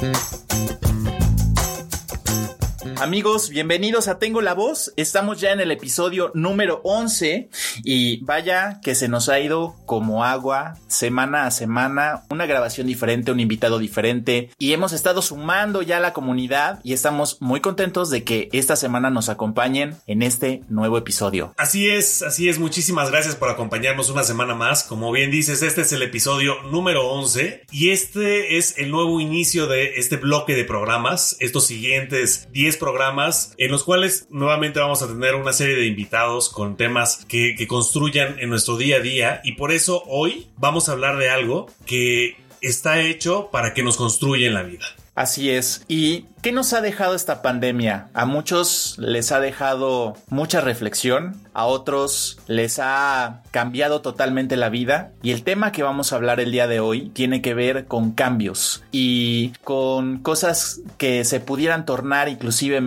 Peace. Amigos, bienvenidos a Tengo la Voz. Estamos ya en el episodio número 11 y vaya que se nos ha ido como agua semana a semana, una grabación diferente, un invitado diferente y hemos estado sumando ya a la comunidad y estamos muy contentos de que esta semana nos acompañen en este nuevo episodio. Así es, así es. Muchísimas gracias por acompañarnos una semana más. Como bien dices, este es el episodio número 11 y este es el nuevo inicio de este bloque de programas, estos siguientes 10 programas programas en los cuales nuevamente vamos a tener una serie de invitados con temas que, construyan en nuestro día a día y por eso hoy vamos a hablar de algo que está hecho para que nos construya en la vida. Así es. ¿Y qué nos ha dejado esta pandemia? A muchos les ha dejado mucha reflexión, a otros les ha cambiado totalmente la vida y el tema que vamos a hablar el día de hoy tiene que ver con cambios y con cosas que se pudieran tornar inclusive,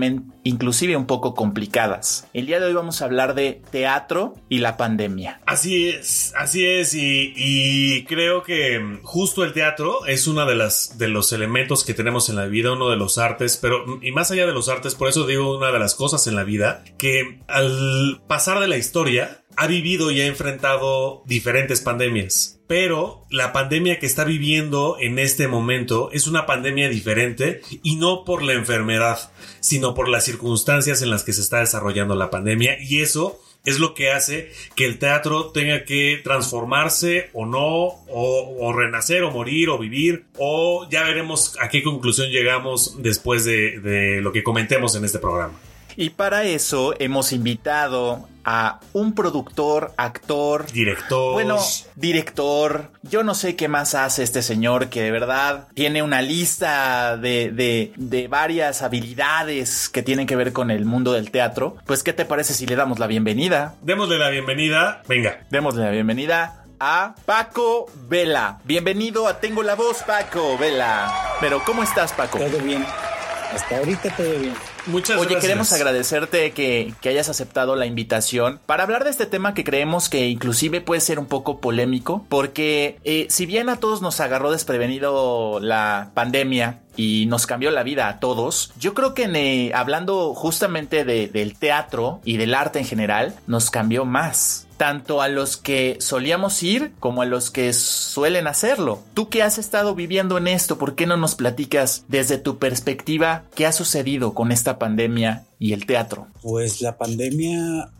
un poco complicadas. El día de hoy vamos a hablar de teatro y la pandemia. Así es, así es y, creo que justo el teatro es uno de, de los elementos que tenemos en la vida, uno de los artes, pero y más allá de los artes, por eso digo una de las cosas en la vida que al pasar de la historia, ha vivido y ha enfrentado diferentes pandemias. Pero la pandemia que está viviendo en este momento es una pandemia diferente y no por la enfermedad, sino por las circunstancias en las que se está desarrollando la pandemia y eso es lo que hace que el teatro tenga que transformarse o no, o, renacer o morir o vivir, o ya veremos a qué conclusión llegamos después de, de lo que comentemos en este programa. Y para eso hemos invitado a un productor, actor, director. Bueno, director. Yo no sé qué más hace este señor que de verdad tiene una lista de, de, de, varias habilidades que tienen que ver con el mundo del teatro. Pues, ¿qué te parece si le damos la bienvenida? Démosle la bienvenida. Venga. Démosle la bienvenida a Paco Vela. Bienvenido a Tengo la Voz, Paco Vela. Pero, ¿cómo estás, Paco? Todo bien. Hasta ahorita todo bien. Muchas Oye, gracias. queremos agradecerte que, que, hayas aceptado la invitación para hablar de este tema que creemos que inclusive puede ser un poco polémico, porque eh, si bien a todos nos agarró desprevenido la pandemia y nos cambió la vida a todos, yo creo que eh, hablando justamente de, del teatro y del arte en general, nos cambió más tanto a los que solíamos ir como a los que suelen hacerlo. Tú que has estado viviendo en esto, ¿por qué no nos platicas desde tu perspectiva qué ha sucedido con esta pandemia y el teatro? Pues la pandemia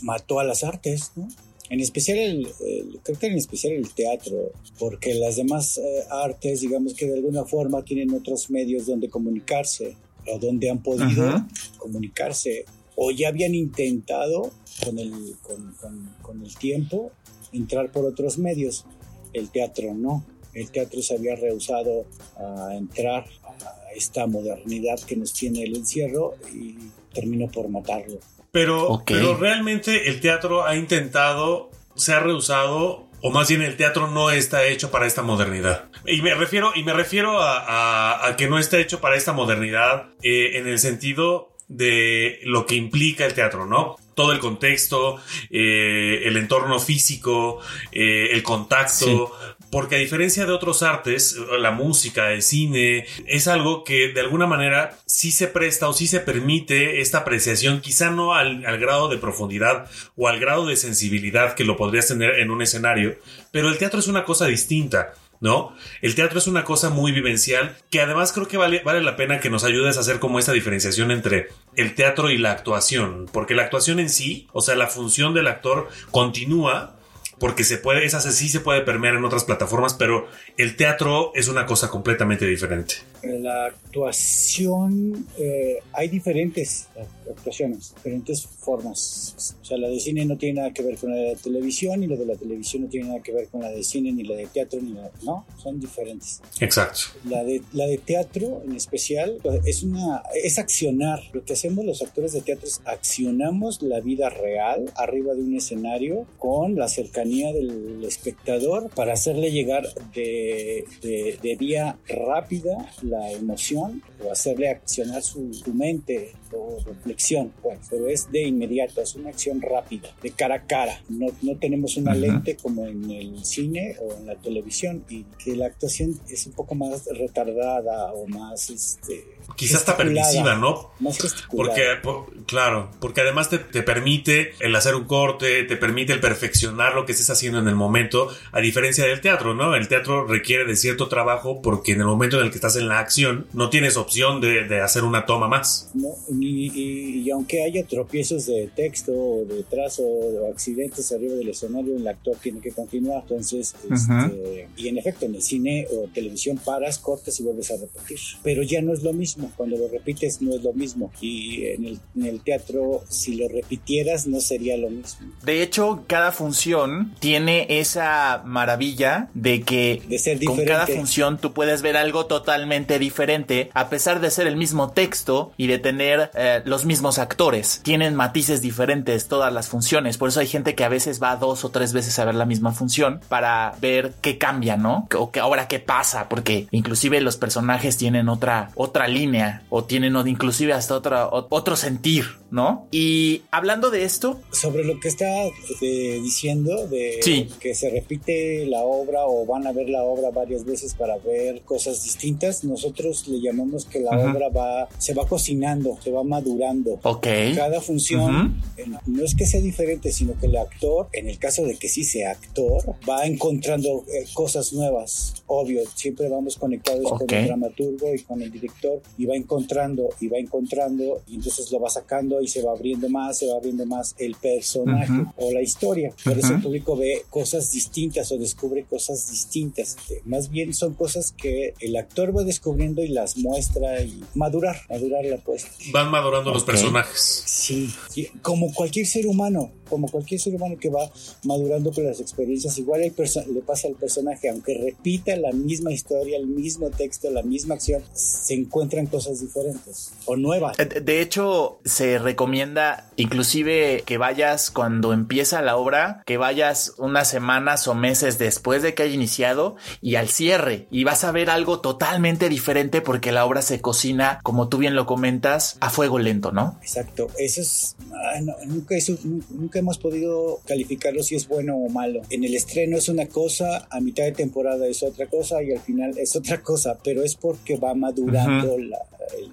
mató a las artes, ¿no? En especial, el, el, creo que en especial el teatro, porque las demás eh, artes, digamos que de alguna forma tienen otros medios donde comunicarse o donde han podido comunicarse o ya habían intentado con el, con, con, con el tiempo entrar por otros medios. El teatro no. El teatro se había rehusado a entrar a esta modernidad que nos tiene el encierro y terminó por matarlo. Pero, okay. pero realmente el teatro ha intentado, se ha rehusado o más bien el teatro no está hecho para esta modernidad. Y me refiero, y me refiero a, a, a que no está hecho para esta modernidad eh, en el sentido de lo que implica el teatro, ¿no? Todo el contexto, eh, el entorno físico, eh, el contacto, sí. Porque a diferencia de otros artes, la música, el cine, es algo que de alguna manera sí se presta o sí se permite esta apreciación, quizá no al, grado de profundidad o al grado de sensibilidad que lo podrías tener en un escenario, pero el teatro es una cosa distinta. ¿no? El teatro es una cosa muy vivencial que además creo que vale, vale la pena que nos ayudes a hacer como esta diferenciación entre el teatro y la actuación, porque la actuación en sí, o sea, la función del actor continúa porque se puede, esa sí se puede permear en otras plataformas, pero el teatro es una cosa completamente diferente. La actuación, eh, hay diferentes actuaciones, diferentes formas. O sea, la de cine no tiene nada que ver con la de televisión, y la de la televisión no tiene nada que ver con la de cine, ni la de teatro, ni la no, son diferentes. Exacto. La de, la de teatro en especial es una, es accionar. Lo que hacemos los actores de teatro es accionamos la vida real arriba de un escenario con la cercanía del espectador para hacerle llegar de, de, de vía rápida la emoción o hacerle accionar su, mente o reflexión, pues, pero es de inmediato, es una acción rápida, de cara a cara. No, no tenemos una lente como en el cine o en la televisión y que la actuación es un poco más retardada o más este, quizás está permisiva, ¿no? Más porque, claro, porque además te, te, permite el hacer un corte, te permite el perfeccionar lo que estés haciendo en el momento, a diferencia del teatro, ¿no? El teatro requiere de cierto trabajo porque en el momento en el que estás en la acción no tienes opción de, de hacer una toma más. No, y, y, aunque haya tropiezos de texto o de trazo o accidentes arriba del escenario, el actor tiene que continuar. Entonces, este, y en efecto, en el cine o televisión paras, cortas y vuelves a repetir. Pero ya no es lo mismo cuando lo repites no es lo mismo. Y en el, en el teatro, si lo repitieras, no sería lo mismo. De hecho, cada función tiene esa maravilla de que con cada función tú puedes ver algo totalmente diferente, a pesar de ser el mismo texto y de tener eh, los mismos actores. Tienen matices diferentes todas las funciones. Por eso hay gente que a veces va dos o tres veces a ver la misma función para ver qué cambia, ¿no? O que ahora qué pasa, porque inclusive los personajes tienen otra, otra línea o tienen inclusive hasta otra, otro sentir, ¿no? Y hablando de esto... Sobre lo que está eh, diciendo, de que se repite la obra o van a ver la obra varias veces para ver cosas distintas, nosotros le llamamos que la obra va, se va cocinando, se va madurando. Ok. Cada función no es que sea diferente, sino que el actor, en el caso de que sí sea actor, va encontrando eh, cosas nuevas. Obvio, siempre vamos conectados con el dramaturgo y con el director y va encontrando y va encontrando y entonces lo va sacando y se va abriendo más, se va abriendo más el personaje o la historia. Por eso el público ve cosas distintas o descubre cosas distintas. Más bien son cosas que el actor va descubriendo y las muestra y madurar, madurar la puesta. Van madurando los personajes. Sí, como cualquier ser humano, como cualquier ser humano que va madurando con las experiencias, igual le pasa al personaje, aunque repita la misma historia, el mismo texto, la misma acción, se encuentran cosas diferentes o nuevas. De hecho, se recomienda inclusive que vayas cuando empieza la obra, que vayas unas semanas o meses después de que haya iniciado y al cierre y vas a ver algo totalmente diferente porque la obra se cocina, como tú bien lo comentas, a fuego lento, ¿no? Exacto, eso es, nunca, eso, nunca hemos podido calificarlo si es bueno o malo. En el estreno es una cosa, a mitad de temporada es otra cosa y al final es otra cosa, pero es porque va madurando la,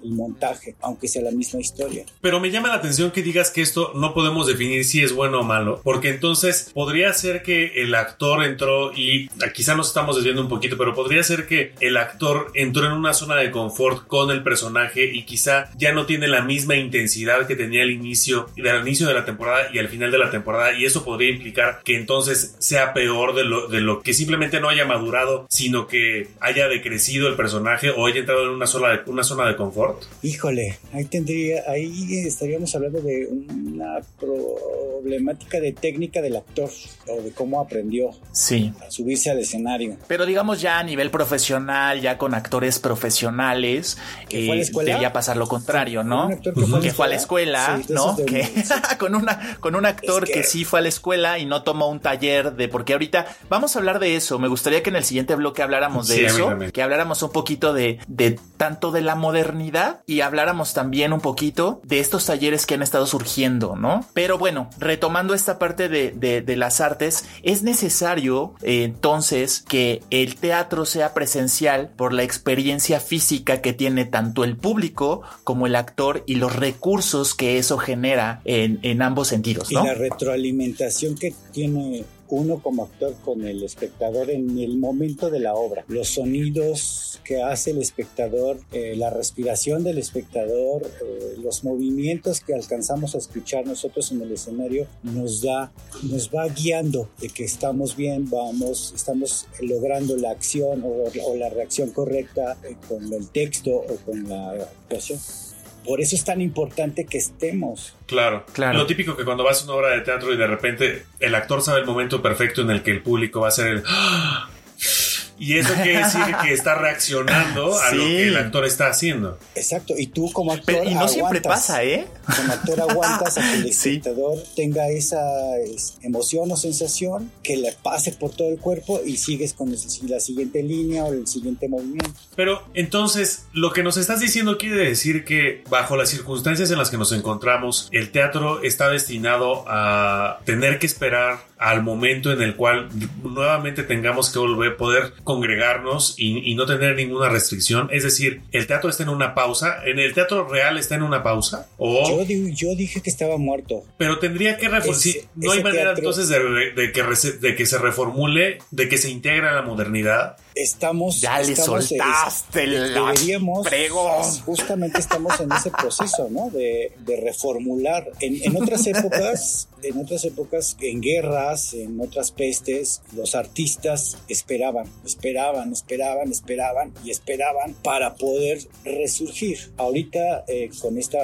el, montaje, aunque sea la misma historia. Pero me llama la atención que digas que esto no podemos definir si es bueno o malo, porque entonces podría ser que el actor entró y ah, quizá nos estamos desviando un poquito, pero podría ser que el actor entró en una zona de confort con el personaje y quizá ya no tiene la misma intensidad que tenía al inicio, del inicio de la temporada y al final de la temporada y eso podría implicar que entonces sea peor de lo, de lo que simplemente no haya madurado, sino que haya decrecido el personaje o haya entrado en una de, una zona de confort? Híjole, ahí tendría, ahí estaríamos hablando de una problemática de técnica del actor o de cómo aprendió sí. a subirse al escenario. Pero digamos ya a nivel profesional, ya con actores profesionales, eh, debería pasar lo contrario, ¿no? Que fue, a la escuela, ¿no? Que con una con un actor que... sí fue a la escuela y no tomó un taller de porque ahorita vamos a hablar de eso. Me gustaría que en el siguiente bloque habláramos de eso, que habláramos un poquito de, de tanto de la modernidad y habláramos también un poquito de estos talleres que han estado surgiendo, ¿no? Pero bueno, retomando esta parte de, las artes, es necesario eh, entonces que el teatro sea presencial por la experiencia física que tiene tanto el público como el actor y los recursos que eso genera en, en ambos sentidos, ¿no? Y la retroalimentación que tiene uno como actor con el espectador en el momento de la obra. Los sonidos que hace el espectador, eh, la respiración del espectador, eh, los movimientos que alcanzamos a escuchar nosotros en el escenario nos da, nos va guiando de que estamos bien, vamos, estamos logrando la acción o, la reacción correcta eh, con el texto o con la actuación. Por eso es tan importante que estemos. Claro, claro. Lo típico que cuando vas a una obra de teatro y de repente el actor sabe el momento perfecto en el que el público va a ser el Y eso quiere decir que está reaccionando a lo que el actor está haciendo. Exacto, y tú como actor. y no siempre pasa, ¿eh? Como actor aguantas a que el espectador tenga esa emoción o sensación que le pase por todo el cuerpo y sigues con la siguiente línea o el siguiente movimiento. Pero entonces, lo que nos estás diciendo quiere decir que bajo las circunstancias en las que nos encontramos, el teatro está destinado a tener que esperar al momento en el cual nuevamente tengamos que volver a poder congregarnos y, no tener ninguna restricción. Es decir, el teatro está en una pausa. ¿En el teatro real está en una pausa? O... Yo, dije que estaba muerto. Pero tendría que reformular. No hay manera entonces de, que de que se reformule, de que se integre a la modernidad estamos. Ya le soltaste el deberíamos, Justamente estamos en ese proceso, ¿no? De, reformular. En, otras épocas, en otras épocas, en guerras, en otras pestes, los artistas esperaban, esperaban, esperaban, esperaban y esperaban para poder resurgir. Ahorita, eh, con esta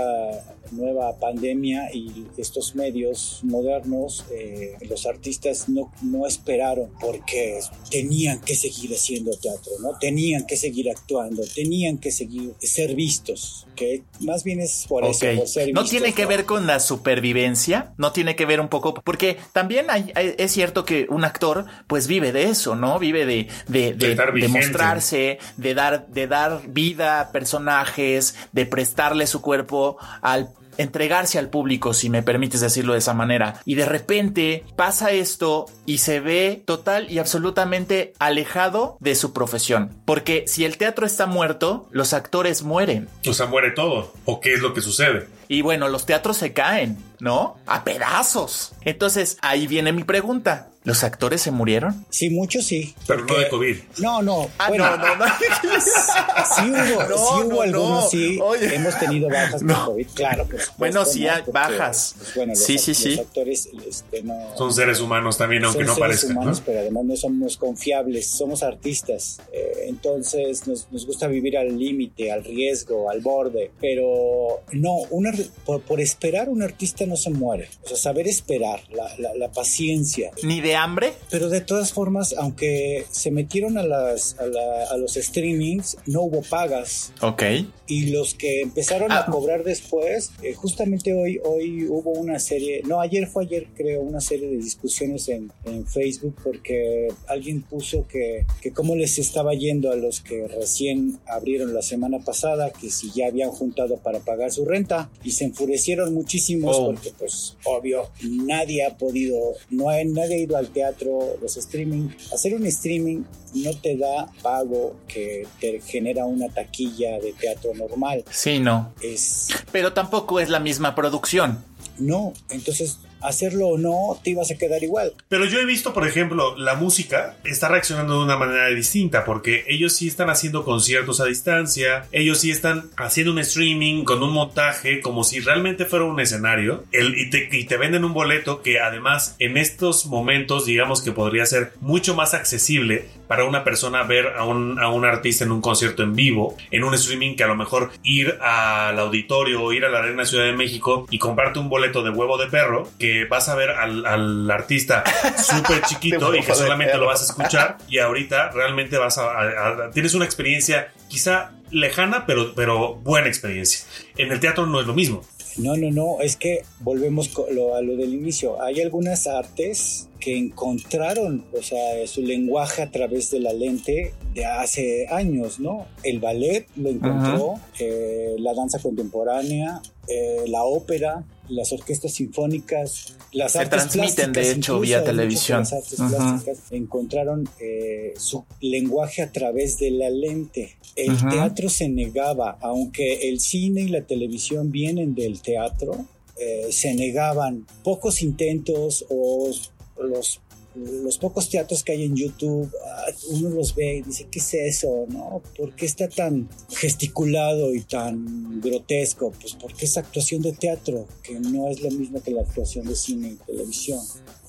nueva pandemia y estos medios modernos, eh, los artistas no, no esperaron porque tenían que seguir haciendo teatro, ¿no? Tenían que seguir actuando, tenían que seguir ser vistos, que más bien es por eso, por ser No tiene que ver con la supervivencia, no tiene que ver un poco, porque también hay, es cierto que un actor pues vive de eso, ¿no? Vive de, de, de mostrarse, de dar, de dar vida a personajes, de prestarle su cuerpo al entregarse al público, si me permites decirlo de esa manera. Y de repente pasa esto y se ve total y absolutamente alejado de su profesión. Porque si el teatro está muerto, los actores mueren. O sea, muere todo. ¿O qué es lo que sucede? Y bueno, los teatros se caen, ¿no? A pedazos. Entonces, ahí viene mi pregunta. ¿Los actores se murieron? Sí, muchos sí. Pero no de COVID. No, no. Ah, bueno, no, no, sí hubo, sí hubo algunos, sí. Hemos tenido bajas por COVID, claro. Pues, bueno, sí hay bajas. Pues, bueno, los, sí, sí, sí. Los actores este, no, son seres humanos también, aunque no parezcan. Son humanos, pero además no somos confiables, somos artistas. Eh, entonces nos, nos gusta vivir al límite, al riesgo, al borde. Pero no, una, por, por, esperar un artista no se muere. O sea, saber esperar, la, la, la paciencia. Ni de hambre. Pero de todas formas, aunque se metieron a, las, a, los streamings, no hubo pagas. Ok. Y los que empezaron a ah. cobrar después, eh, justamente hoy, hoy hubo una serie, no, ayer fue ayer creo, una serie de discusiones en, en Facebook porque alguien puso que, que cómo les estaba yendo a los que recién abrieron la semana pasada, que si ya habían juntado para pagar su renta y se enfurecieron muchísimo oh. porque pues obvio, nadie ha podido, no hay, nadie ha ido al teatro, los streaming. Hacer un streaming no te da pago que te genera una taquilla de teatro normal. Sí, no. Es... Pero tampoco es la misma producción. No, entonces hacerlo o no, te ibas a quedar igual. Pero yo he visto, por ejemplo, la música está reaccionando de una manera distinta porque ellos sí están haciendo conciertos a distancia, ellos sí están haciendo un streaming con un montaje como si realmente fuera un escenario el, y, te, y te venden un boleto que además en estos momentos digamos que podría ser mucho más accesible para una persona ver a un, a un artista en un concierto en vivo, en un streaming que a lo mejor ir al auditorio o ir a la Arena Ciudad de México y comprarte un boleto de huevo de perro que vas a ver al, artista súper chiquito y que solamente lo vas a escuchar y ahorita realmente vas a, tienes una experiencia quizá lejana pero, pero buena experiencia. En el teatro no es lo mismo. No, no, no, es que volvemos a lo del inicio. Hay algunas artes que encontraron, o sea, su lenguaje a través de la lente de hace años, ¿no? El ballet lo encontró, eh, la danza contemporánea, eh, la ópera, las orquestas sinfónicas, las se transmiten de hecho vía televisión. Las artes plásticas encontraron eh, su lenguaje a través de la lente. El teatro se negaba, aunque el cine y la televisión vienen del teatro, eh, se negaban pocos intentos o los los pocos teatros que hay en YouTube, ah, uno los ve y dice, ¿qué es eso? ¿No? ¿Por qué está tan gesticulado y tan grotesco? Pues porque es actuación de teatro, que no es lo mismo que la actuación de cine y televisión.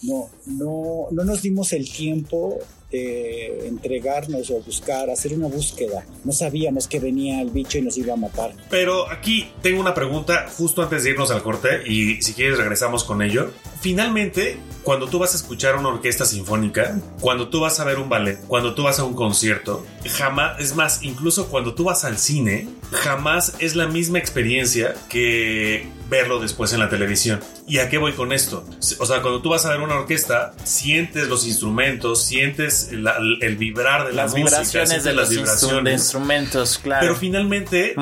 No, no, no nos dimos el tiempo de entregarnos o buscar, hacer una búsqueda. No sabíamos que venía el bicho y nos iba a matar. Pero aquí tengo una pregunta justo antes de irnos al corte y si quieres regresamos con ello. finalmente, cuando tú vas a escuchar una orquesta sinfónica, cuando tú vas a ver un ballet, cuando tú vas a un concierto, jamás, es más, incluso cuando tú vas al cine, jamás es la misma experiencia que verlo después en la televisión. ¿Y a qué voy con esto? O sea, cuando tú vas a ver una orquesta, sientes los instrumentos, sientes el vibrar de las vibraciones de las vibraciones. De instrumentos, claro. Pero finalmente,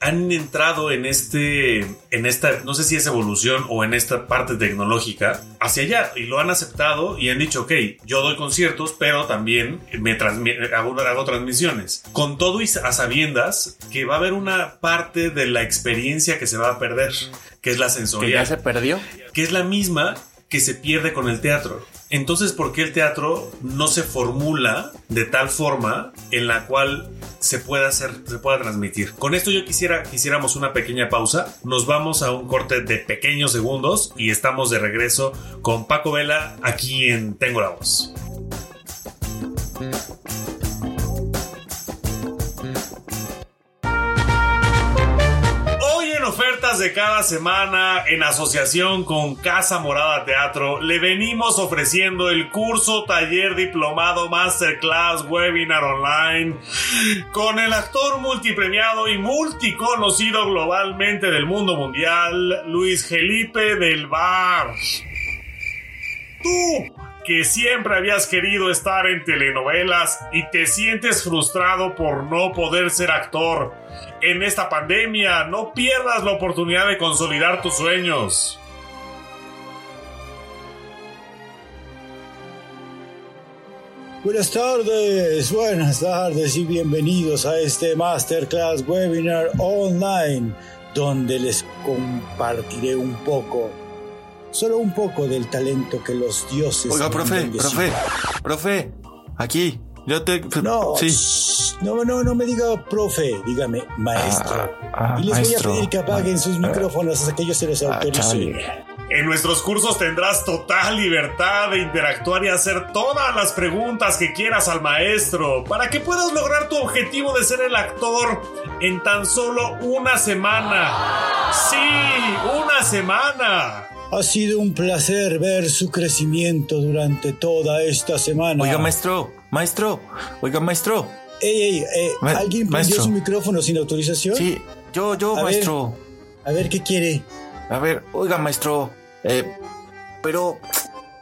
han entrado en este, en esta, no sé si es evolución o en esta parte tecnológica hacia allá y lo han aceptado y han dicho, ok, yo doy conciertos, pero también me hago, hago transmisiones. Con todo y a sabiendas que va a haber una parte de la experiencia que se va a perder, que es la sensorial. Que ya se perdió. Que es la misma que se pierde con el teatro. Entonces, ¿por qué el teatro no se formula de tal forma en la cual se pueda hacer, se pueda transmitir? Con esto yo quisiera, quisiéramos una pequeña pausa. Nos vamos a un corte de pequeños segundos y estamos de regreso con Paco Vela aquí en Tengo la Voz. De cada semana en asociación con Casa Morada Teatro, le venimos ofreciendo el curso, taller, diplomado, masterclass, webinar online con el actor multipremiado y multiconocido globalmente del mundo mundial, Luis Felipe del Bar. Tú que siempre habías querido estar en telenovelas y te sientes frustrado por no poder ser actor en esta pandemia. No pierdas la oportunidad de consolidar tus sueños. Buenas tardes, buenas tardes y bienvenidos a este Masterclass Webinar Online, donde les compartiré un poco, solo un poco del talento que los dioses... Oiga, profe, profe, profe, aquí, yo te... No, sí. no, no, no me diga profe, dígame maestro. Ah, ah, y les voy a pedir que apaguen sus ah, micrófonos hasta que yo se los autorice. En nuestros cursos tendrás total libertad de interactuar y hacer todas las preguntas que quieras al maestro para que puedas lograr tu objetivo de ser el actor en tan solo una semana. Sí, una semana. Ha sido un placer ver su crecimiento durante toda esta semana. Oiga, maestro, maestro, oiga, maestro. Ey, ey, eh, ¿alguien prendió su micrófono sin autorización? Sí, yo, yo, maestro. a ver, ¿qué quiere? A ver, oiga, maestro, eh, pero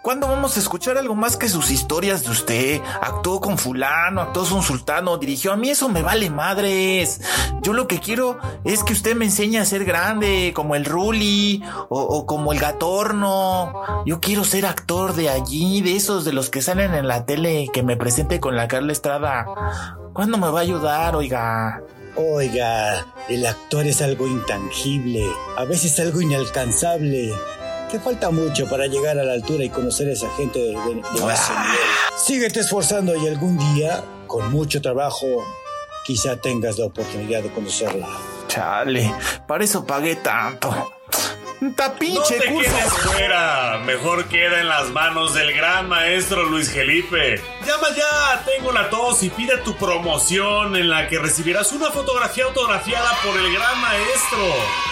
¿Cuándo vamos a escuchar algo más que sus historias de usted? Actuó con fulano, actuó con sultano, dirigió. A mí eso me vale madres. Yo lo que quiero es que usted me enseñe a ser grande, como el Ruli o, como el Gatorno. Yo quiero ser actor de allí, de esos de los que salen en la tele, que me presente con la Carla Estrada. ¿Cuándo me va a ayudar, oiga? Oiga, el actor es algo intangible, a veces algo inalcanzable. Te falta mucho para llegar a la altura y conocer a esa gente de, de, ah. Síguete esforzando y algún día, con mucho trabajo, quizá tengas la oportunidad de conocerla. Chale, para eso pagué tanto. Tapinche, no te quedes fuera. Mejor queda en las manos del gran maestro Luis Felipe. Llama ya, tengo la tos y pide tu promoción en la que recibirás una fotografía autografiada por el gran maestro.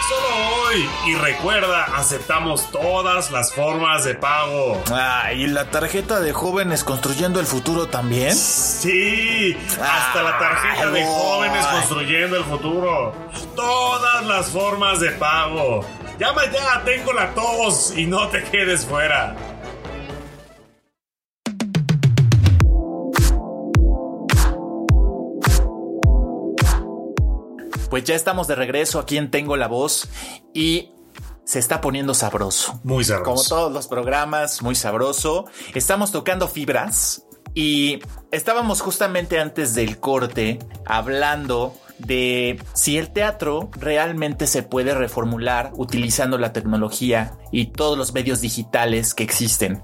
Solo hoy. Y recuerda, aceptamos todas las formas de pago. Ah, ¿y la tarjeta de jóvenes construyendo el futuro también? Sí, hasta la tarjeta de jóvenes construyendo el futuro. Todas las formas de pago. Llama ya, tengo la tos y no te quedes fuera. Pues ya estamos de regreso aquí en Tengo la Voz y se está poniendo sabroso. Muy sabroso. Como todos los programas, muy sabroso. Estamos tocando fibras y estábamos justamente antes del corte hablando de si el teatro realmente se puede reformular utilizando la tecnología y todos los medios digitales que existen.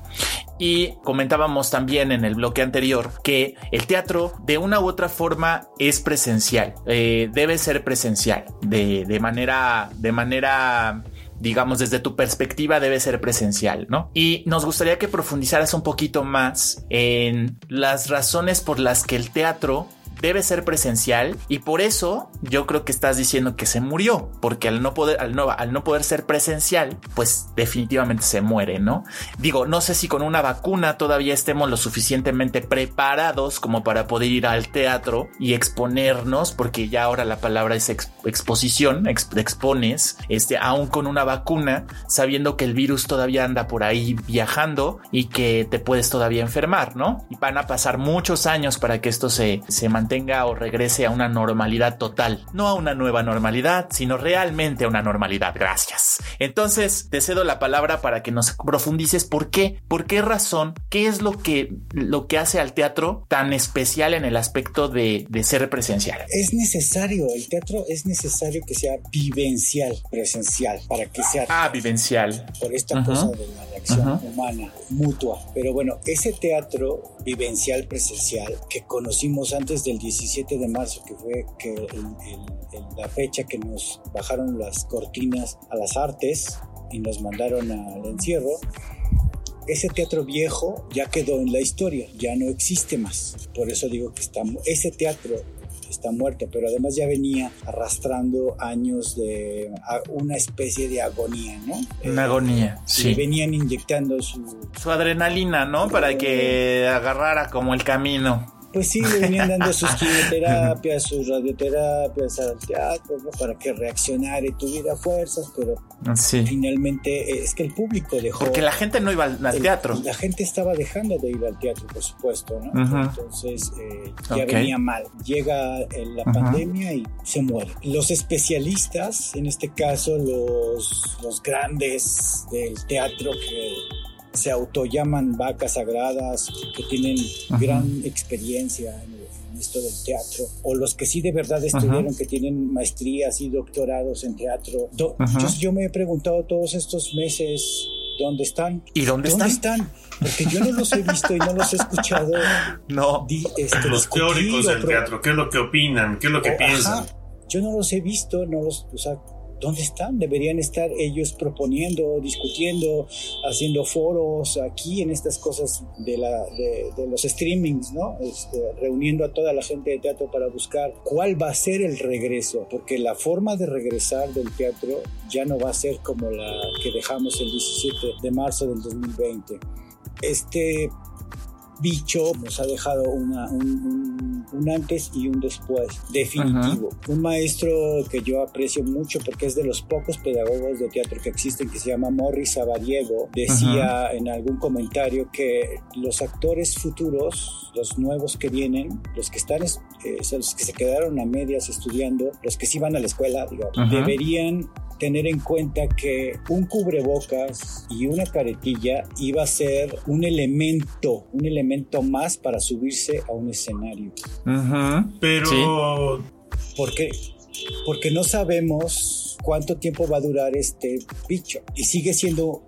Y comentábamos también en el bloque anterior que el teatro de una u otra forma es presencial, eh, debe ser presencial, de, de manera, de manera digamos, desde tu perspectiva debe ser presencial, ¿no? Y nos gustaría que profundizaras un poquito más en las razones por las que el teatro debe ser presencial y por eso yo creo que estás diciendo que se murió, porque al no poder, al no, al no poder ser presencial, pues definitivamente se muere, ¿no? Digo, no sé si con una vacuna todavía estemos lo suficientemente preparados como para poder ir al teatro y exponernos, porque ya ahora la palabra es exposición, expones, este, aún con una vacuna, sabiendo que el virus todavía anda por ahí viajando y que te puedes todavía enfermar, ¿no? Y van a pasar muchos años para que esto se, se mantenga o regrese a una normalidad total. No a una nueva normalidad, sino realmente a una normalidad. Gracias. Entonces, te cedo la palabra para que nos profundices por qué, por qué razón, qué es lo que, lo que hace al teatro tan especial en el aspecto de, de ser presencial. Es necesario, el teatro es necesario que sea vivencial, presencial, para que sea... Ah, vivencial. Por esta cosa de la reacción humana, mutua. Pero bueno, ese teatro vivencial, presencial, que conocimos antes del 17 de marzo, que fue que la fecha que nos bajaron las cortinas a las artes y nos mandaron al encierro, ese teatro viejo ya quedó en la historia, ya no existe más. Por eso digo que está, ese teatro está muerto, pero además ya venía arrastrando años de una especie de agonía, ¿no? Una agonía, sí. venían inyectando su... Su adrenalina, ¿no? Para que agarrara como el camino pues sí, le venían dando sus quimioterapias, sus radioterapias al teatro, ¿no? Para que reaccionara y tuviera fuerzas, pero finalmente eh, es que el público dejó... Porque la gente no iba al, teatro. La gente estaba dejando de ir al teatro, por supuesto, ¿no? Entonces eh, ya venía mal. Llega eh, la pandemia y se muere. Los especialistas, en este caso los, los grandes del teatro que se autollaman vacas sagradas, que tienen gran experiencia en, esto del teatro, o los que sí de verdad estudiaron, que tienen maestrías y doctorados en teatro. yo, me he preguntado todos estos meses, ¿dónde están? ¿Y dónde, están? Porque yo no los he visto y no los he escuchado. No. Este, los teóricos del teatro, ¿qué es lo que opinan? ¿Qué es lo que piensan? yo no los he visto, no los, o sea, ¿dónde están? Deberían estar ellos proponiendo, discutiendo, haciendo foros aquí en estas cosas de, los streamings, ¿no? Este, reuniendo a toda la gente de teatro para buscar cuál va a ser el regreso, porque la forma de regresar del teatro ya no va a ser como la que dejamos el 17 de marzo del 2020. Este bicho nos ha dejado una, un, un, antes y un después definitivo. Un maestro que yo aprecio mucho porque es de los pocos pedagogos de teatro que existen, que se llama Morris Sabariego, decía en algún comentario que los actores futuros, los nuevos que vienen, los que están, eh, los que se quedaron a medias estudiando, los que sí van a la escuela, digamos, deberían tener en cuenta que un cubrebocas y una caretilla iba a ser un elemento, un elemento más para subirse a un escenario. Pero... Porque, porque no sabemos cuánto tiempo va a durar este bicho y sigue siendo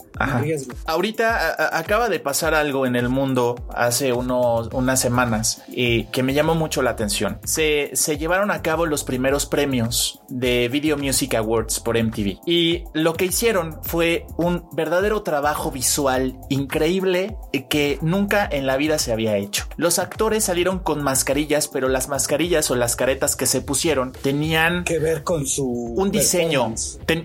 Ahorita acaba de pasar algo en el mundo hace unos, unas semanas y que me llamó mucho la atención. Se, se llevaron a cabo los primeros premios de Video Music Awards por MTV y lo que hicieron fue un verdadero trabajo visual increíble que nunca en la vida se había hecho. Los actores salieron con mascarillas, pero las mascarillas o las caretas que se pusieron tenían que ver con su un diseño,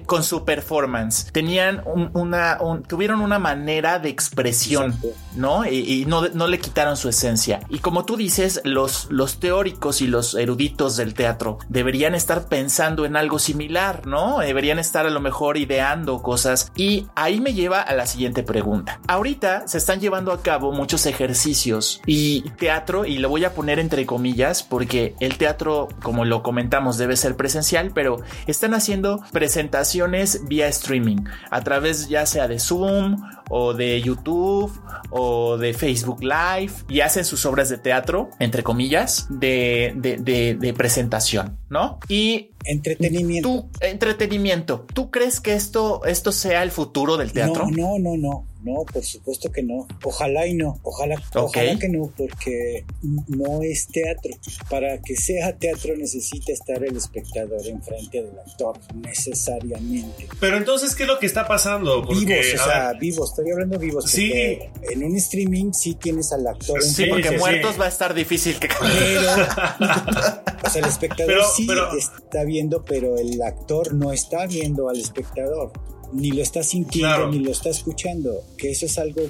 con su performance. Tenían una tuvieron una manera de expresión, ¿no? Y, no, no, le quitaron su esencia. Y como tú dices, los, los teóricos y los eruditos del teatro deberían estar pensando en algo similar, ¿no? Deberían estar a lo mejor ideando cosas. Y ahí me lleva a la siguiente pregunta. Ahorita se están llevando a cabo muchos ejercicios y teatro, y lo voy a poner entre comillas, porque el teatro, como lo comentamos, debe ser presencial, pero están haciendo presentaciones vía streaming a través ya sea de Zoom o de YouTube o de Facebook Live y hacen sus obras de teatro, entre comillas, de, de, presentación, ¿no? Y entretenimiento. Tú, entretenimiento. ¿Tú crees que esto, esto sea el futuro del teatro? No, no, no, no. No, por supuesto que no. Ojalá y no, ojalá, ojalá que no, porque no es teatro. Para que sea teatro necesita estar el espectador enfrente del actor, necesariamente. Pero entonces, ¿qué es lo que está pasando? vivos, o sea, vivos, estoy hablando vivos. Sí. En un streaming sí tienes al actor Sí, porque muertos va a estar difícil que pero, O sea, el espectador sí está viendo, pero el actor no está viendo al espectador ni lo está sintiendo, ni lo está escuchando, que eso es algo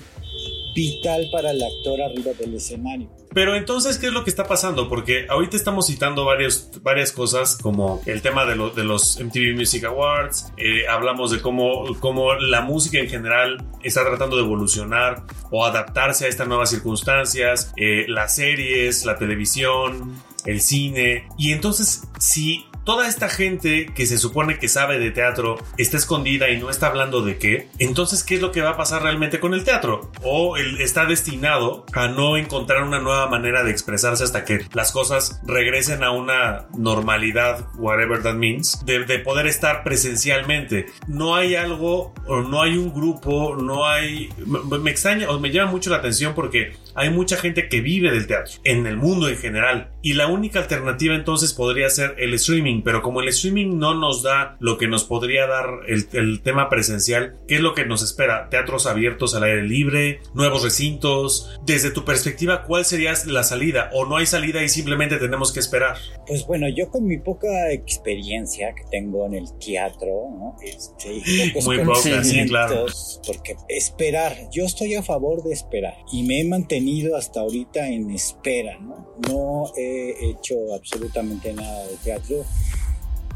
vital para el actor arriba del escenario. Pero entonces, ¿qué es lo que está pasando? Porque ahorita estamos citando varios, varias cosas como el tema de, de los MTV Music Awards, eh, hablamos de cómo, cómo la música en general está tratando de evolucionar o adaptarse a estas nuevas circunstancias, eh, las series, la televisión, el cine. Y entonces, si toda esta gente que se supone que sabe de teatro está escondida y no está hablando de qué, entonces ¿qué es lo que va a pasar realmente con el teatro? O está destinado a no encontrar una nueva manera de expresarse hasta que las cosas regresen a una normalidad, whatever that means, de, poder estar presencialmente. No hay algo, o no hay un grupo, no hay... Me, me extraña o me llama mucho la atención porque hay mucha gente que vive del teatro en el mundo en general y la única alternativa entonces podría ser el streaming pero como el streaming no nos da lo que nos podría dar el, tema presencial, ¿qué es lo que nos espera? Teatros abiertos al aire libre, nuevos recintos. Desde tu perspectiva, ¿cuál sería la salida? ¿O no hay salida y simplemente tenemos que esperar? Pues bueno, yo con mi poca experiencia que tengo en el teatro, ¿no? Este, Muy poca, sí, claro. Porque esperar, yo estoy a favor de esperar y me he mantenido hasta ahorita en espera, ¿no? No he hecho absolutamente nada de teatro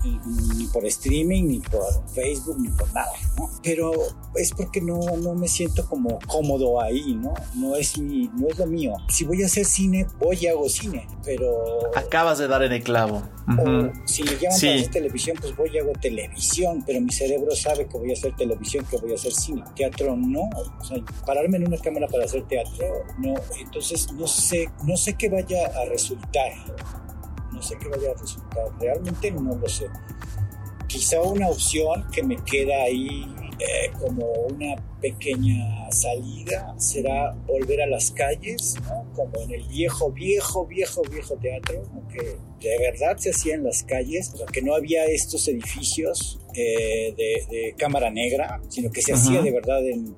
ni por streaming, ni por Facebook, ni por nada, ¿no? Pero es porque no, no me siento como cómodo ahí, ¿no? No es, mi, no es lo mío. Si voy a hacer cine, voy y hago cine, pero... Acabas de dar en el clavo. O si me llaman para hacer televisión, pues voy y hago televisión, pero mi cerebro sabe que voy a hacer televisión, que voy a hacer cine. Teatro no, o sea, pararme en una cámara para hacer teatro, no. Entonces no sé, no sé qué vaya a resultar sé qué vaya a resultar, realmente no lo sé. Quizá una opción que me queda ahí eh, como una pequeña salida será volver a las calles, como en el viejo, viejo, viejo, viejo teatro, que de verdad se hacía en las calles, que no había estos edificios eh, de, cámara negra, sino que se hacía de verdad en,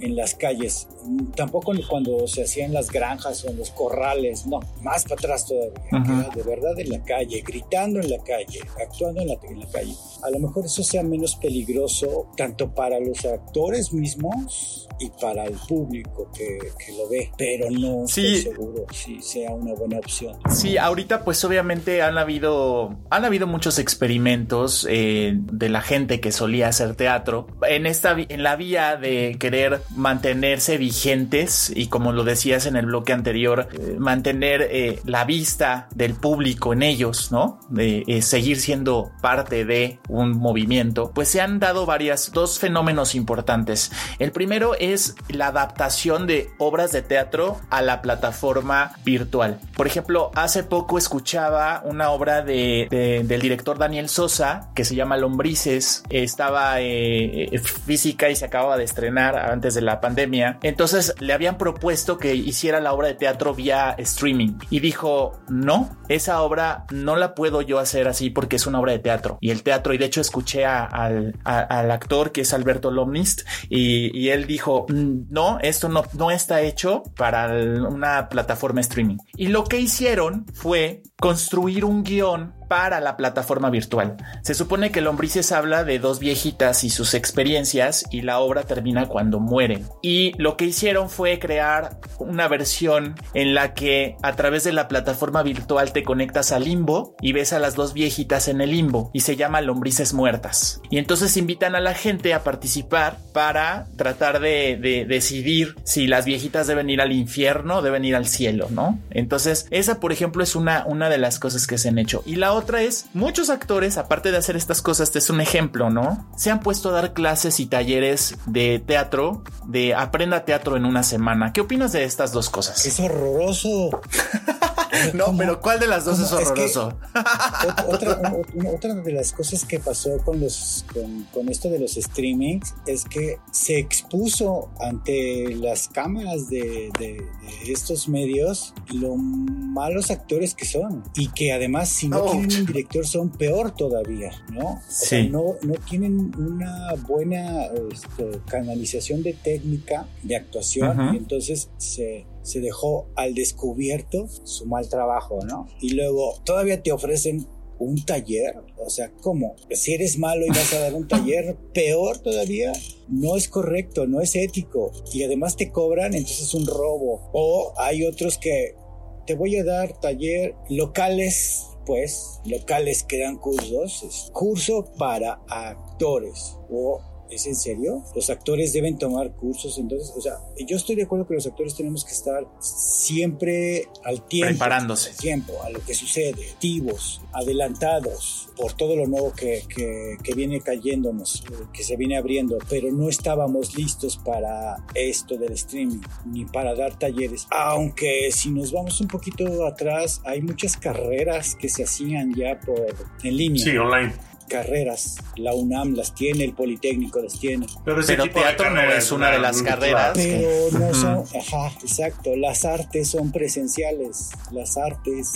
en, las calles. Tampoco cuando se hacía en las granjas o en los corrales, no, más para atrás todavía, de verdad en la calle, gritando en la calle, actuando en la, en la calle. A lo mejor eso sea menos peligroso tanto para los actores mismos y para el público que, que lo ve, pero no estoy seguro si sea una buena opción. Sí, ahorita pues obviamente han habido, han habido muchos experimentos eh, de la gente que solía hacer teatro en esta en la vía de querer mantenerse vigentes y como lo decías en el bloque anterior eh, mantener eh, la vista del público en ellos no de eh, seguir siendo parte de un movimiento pues se han dado varias dos fenómenos importantes. El primero es la adaptación de obras de teatro a la plataforma virtual. Por ejemplo hace poco escuchaba una obra de, del director Daniel Sosa que se llama Lombriz estaba eh, eh, física y se acababa de estrenar antes de la pandemia. Entonces le habían propuesto que hiciera la obra de teatro vía streaming y dijo, no, esa obra no la puedo yo hacer así porque es una obra de teatro. Y el teatro, y de hecho escuché al, actor que es Alberto Lomnist y, él dijo, mm, no, esto no, no está hecho para una plataforma streaming. Y lo que hicieron fue construir un guion para la plataforma virtual. Se supone que Lombrices habla de dos viejitas y sus experiencias y la obra termina cuando mueren. Y lo que hicieron fue crear una versión en la que a través de la plataforma virtual te conectas al limbo y ves a las dos viejitas en el limbo y se llama Lombrices Muertas. Y entonces invitan a la gente a participar para tratar de, decidir si las viejitas deben ir al infierno o deben ir al cielo, ¿no? Entonces esa por ejemplo es una, una de las cosas que se han hecho. Y la otra es, muchos actores, aparte de hacer estas cosas, este es un ejemplo, ¿no? Se han puesto a dar clases y talleres de teatro, de aprenda teatro en una semana. ¿Qué opinas de estas dos cosas? Es horroroso. no, pero ¿cuál de las dos es horroroso? otra, de las cosas que pasó con los con, esto de los streamings es que se expuso ante las cámaras de, estos medios lo malos actores que son y que además si no oh. tienen un director son peor todavía, ¿no? no, no tienen una buena este, canalización de técnica de actuación y entonces se se dejó al descubierto su mal trabajo, ¿no? Y luego todavía te ofrecen un taller, o sea, ¿cómo? Si eres malo y vas a dar un taller, peor todavía, no es correcto, no es ético y además te cobran, entonces es un robo. O hay otros que te voy a dar taller locales, pues, locales que dan cursos, curso para actores o ¿Es en serio? Los actores deben tomar cursos, entonces, o sea, yo estoy de acuerdo que los actores tenemos que estar siempre al tiempo. Preparándose. Al tiempo, a lo que sucede, activos, adelantados por todo lo nuevo que, que, que viene cayéndonos, que se viene abriendo, pero no estábamos listos para esto del streaming, ni para dar talleres. Aunque si nos vamos un poquito atrás, hay muchas carreras que se hacían ya por en línea. Sí, online carreras. La UNAM las tiene, el Politécnico las tiene. Pero, ese teatro no es una de las carreras. Pero no son, ajá, exacto. Las artes son presenciales. Las artes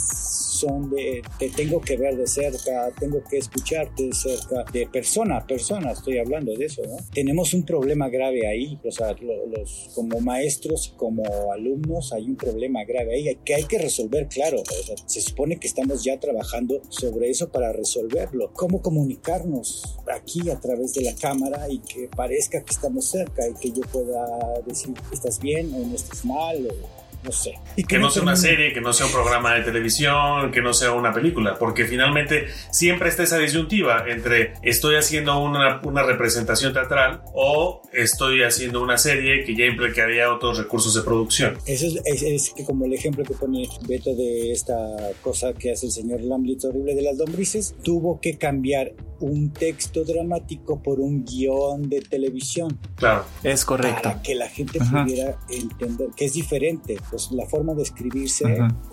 son de, te tengo que ver de cerca, tengo que escucharte de cerca, de persona a persona, estoy hablando de eso, ¿no? Tenemos un problema grave ahí, o sea, los, como maestros y como alumnos hay un problema grave ahí que hay que resolver, claro. se supone que estamos ya trabajando sobre eso para resolverlo. ¿Cómo comunicarnos aquí a través de la cámara y que parezca que estamos cerca y que yo pueda decir, estás bien o no estás mal? O, no sé. Y que, no sea una serie, que no sea un programa de televisión, que no sea una película, porque finalmente siempre está esa disyuntiva entre estoy haciendo una, una representación teatral o estoy haciendo una serie que ya implicaría otros recursos de producción. Eso es, es, que como el ejemplo que pone Beto de esta cosa que hace el señor Lamblitz horrible de las lombrices, tuvo que cambiar un texto dramático por un guion de televisión. Claro, es correcto. Para que la gente pudiera entender que es diferente, pues la forma de escribirse,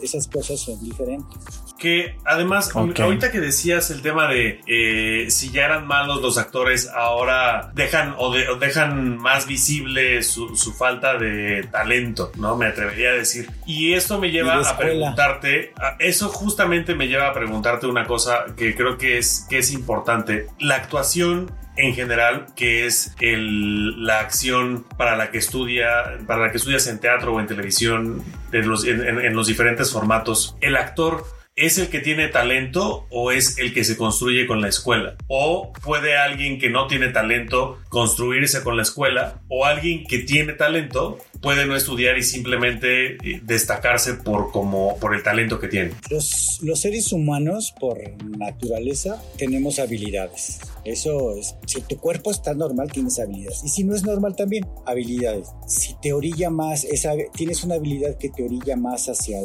esas cosas son diferentes. Que además, ahorita que decías el tema de eh, si ya eran malos los actores, ahora dejan o, dejan más visible su, falta de talento, ¿no? Me atrevería a decir. Y esto me lleva a preguntarte, eso justamente me lleva a preguntarte una cosa que creo que es, que es importante la actuación en general, que es la acción para la que estudia, para la que estudias en teatro o en televisión, en los, en los diferentes formatos. El actor ¿Es el que tiene talento o es el que se construye con la escuela? ¿O puede alguien que no tiene talento construirse con la escuela? ¿O alguien que tiene talento puede no estudiar y simplemente eh, destacarse por, como, por el talento que tiene? Los, seres humanos, por naturaleza, tenemos habilidades. Eso es, si tu cuerpo está normal, tienes habilidades. Y si no es normal también, habilidades. Si te orilla más, esa, tienes una habilidad que te orilla más hacia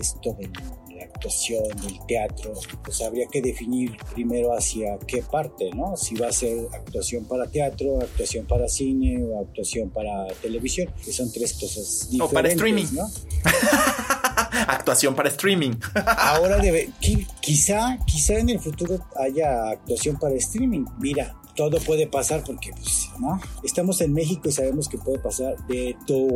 esto del actuación, del teatro, pues habría que definir primero hacia qué parte, ¿no? Si va a ser actuación para teatro, actuación para cine o actuación para televisión, que son tres cosas diferentes. O para streaming. ¿no? actuación para streaming. Ahora debe, quizá, quizá en el futuro haya actuación para streaming. Mira, todo puede pasar porque, pues, ¿no? Estamos en México y sabemos que puede pasar de todo.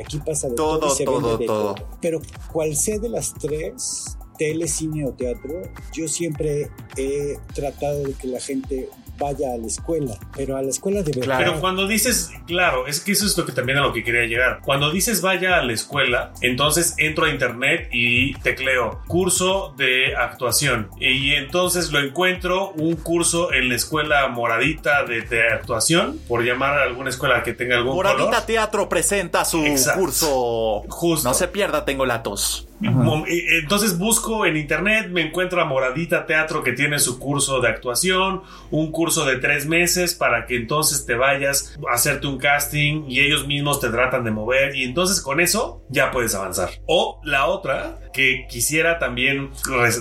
Aquí pasa de todo, todo, todo, todo. Pero cual sea de las tres, tele, cine o teatro, yo siempre he tratado de que la gente vaya a la escuela, pero a la escuela de verdad. Pero cuando dices, claro, es que eso es lo que también a lo que quería llegar. Cuando dices vaya a la escuela, entonces entro a internet y tecleo curso de actuación y entonces lo encuentro un curso en la escuela moradita de, actuación, por llamar a alguna escuela que tenga algún Moradita Teatro presenta su curso. Justo. No se pierda, tengo la tos. Entonces busco en internet, me encuentro a Moradita Teatro que tiene su curso de actuación, un curso de tres meses para que entonces te vayas a hacerte un casting y ellos mismos te tratan de mover y entonces con eso ya puedes avanzar. O la otra que quisiera también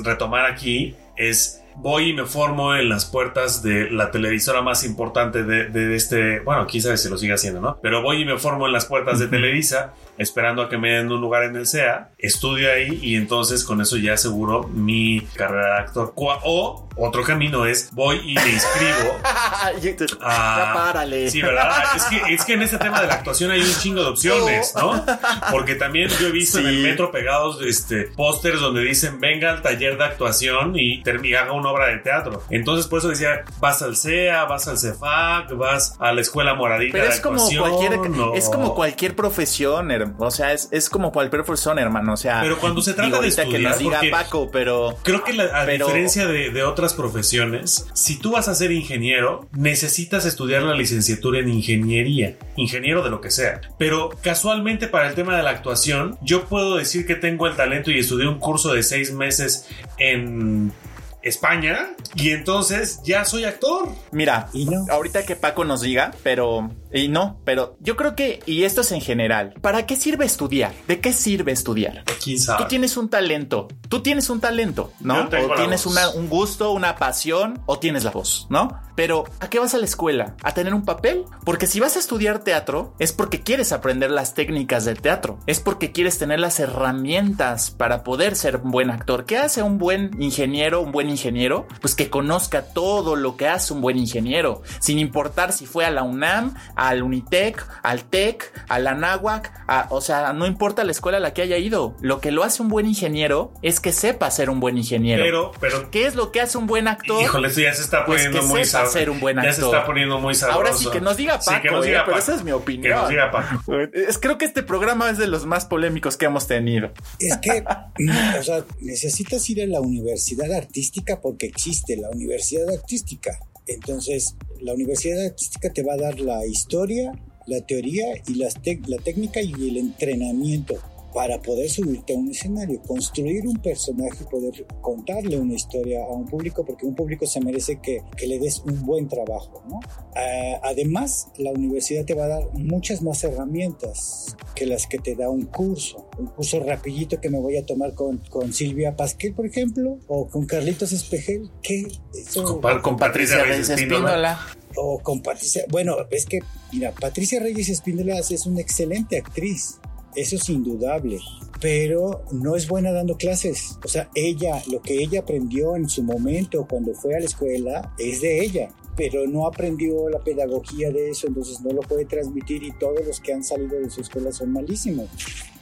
retomar aquí es voy y me formo en las puertas de la televisora más importante de, de este, bueno, quizás se lo siga haciendo, ¿no? Pero voy y me formo en las puertas de Televisa esperando a que me den un lugar en el SEA, estudio ahí y entonces con eso ya aseguro mi carrera de actor. O otro camino es voy y me inscribo. a... párale. Sí, ¿verdad? Es que, es que en este tema de la actuación hay un chingo de opciones, ¿no? Porque también yo he visto en el metro pegados este, pósters donde dicen venga al taller de actuación y, haga una obra de teatro. Entonces por eso decía, vas al CEA, vas al CEFAC, vas a la escuela moradita Pero es como cualquier, es como cualquier profesión, o sea, es, es como cualquier profesión, hermano. O sea, pero cuando se trata de estudiar, que nos diga Paco, pero creo que la, a diferencia de, de otras profesiones, si tú vas a ser ingeniero, necesitas estudiar la licenciatura en ingeniería, ingeniero de lo que sea. Pero casualmente para el tema de la actuación, yo puedo decir que tengo el talento y estudié un curso de seis meses en España y entonces ya soy actor. Mira, ahorita que Paco nos diga, pero y no, pero yo creo que y esto es en general. ¿Para qué sirve estudiar? ¿De qué sirve estudiar? ¿Quién sabe? Tú tienes un talento. Tú tienes un talento, ¿no? O tienes un gusto, una pasión o tienes la voz, ¿no? Pero ¿a qué vas a la escuela? ¿A tener un papel? Porque si vas a estudiar teatro es porque quieres aprender las técnicas del teatro. Es porque quieres tener las herramientas para poder ser un buen actor. ¿Qué hace un buen ingeniero, un buen ingeniero, pues que conozca todo lo que hace un buen ingeniero, sin importar si fue a la UNAM, al Unitec, al TEC, a la NAWAC, o sea, no importa la escuela a la que haya ido. Lo que lo hace un buen ingeniero es que sepa ser un buen ingeniero. Pero, pero. ¿Qué es lo que hace un buen actor? Híjole, eso ya se está pues poniendo muy sepa ser un buen actor. Ya se está poniendo muy sabroso. Ahora sí que nos diga Paco, que nos diga eh, pero esa es mi opinión. Que nos diga Paco. Es, creo que este programa es de los más polémicos que hemos tenido. Es que, o sea, necesitas ir a la universidad artística porque existe la universidad artística. Entonces, la universidad artística te va a dar la historia, la teoría y la técnica y el entrenamiento para poder subirte a un escenario, construir un personaje y poder contarle una historia a un público, porque un público se merece que, que le des un buen trabajo. ¿no? Ah, además, la universidad te va a dar muchas más herramientas que las que te da un curso. Un curso rapidito que me voy a tomar con, con Silvia Pasquel, por ejemplo, o con Carlitos Espejel. que con, Patricia Reyes Espíndola. O con Patricia. Bueno, es que, mira, Patricia Reyes Espíndola es una excelente actriz eso es indudable, pero no es buena dando clases. O sea, ella, lo que ella aprendió en su momento cuando fue a la escuela es de ella, pero no aprendió la pedagogía de eso, entonces no lo puede transmitir y todos los que han salido de su escuela son malísimos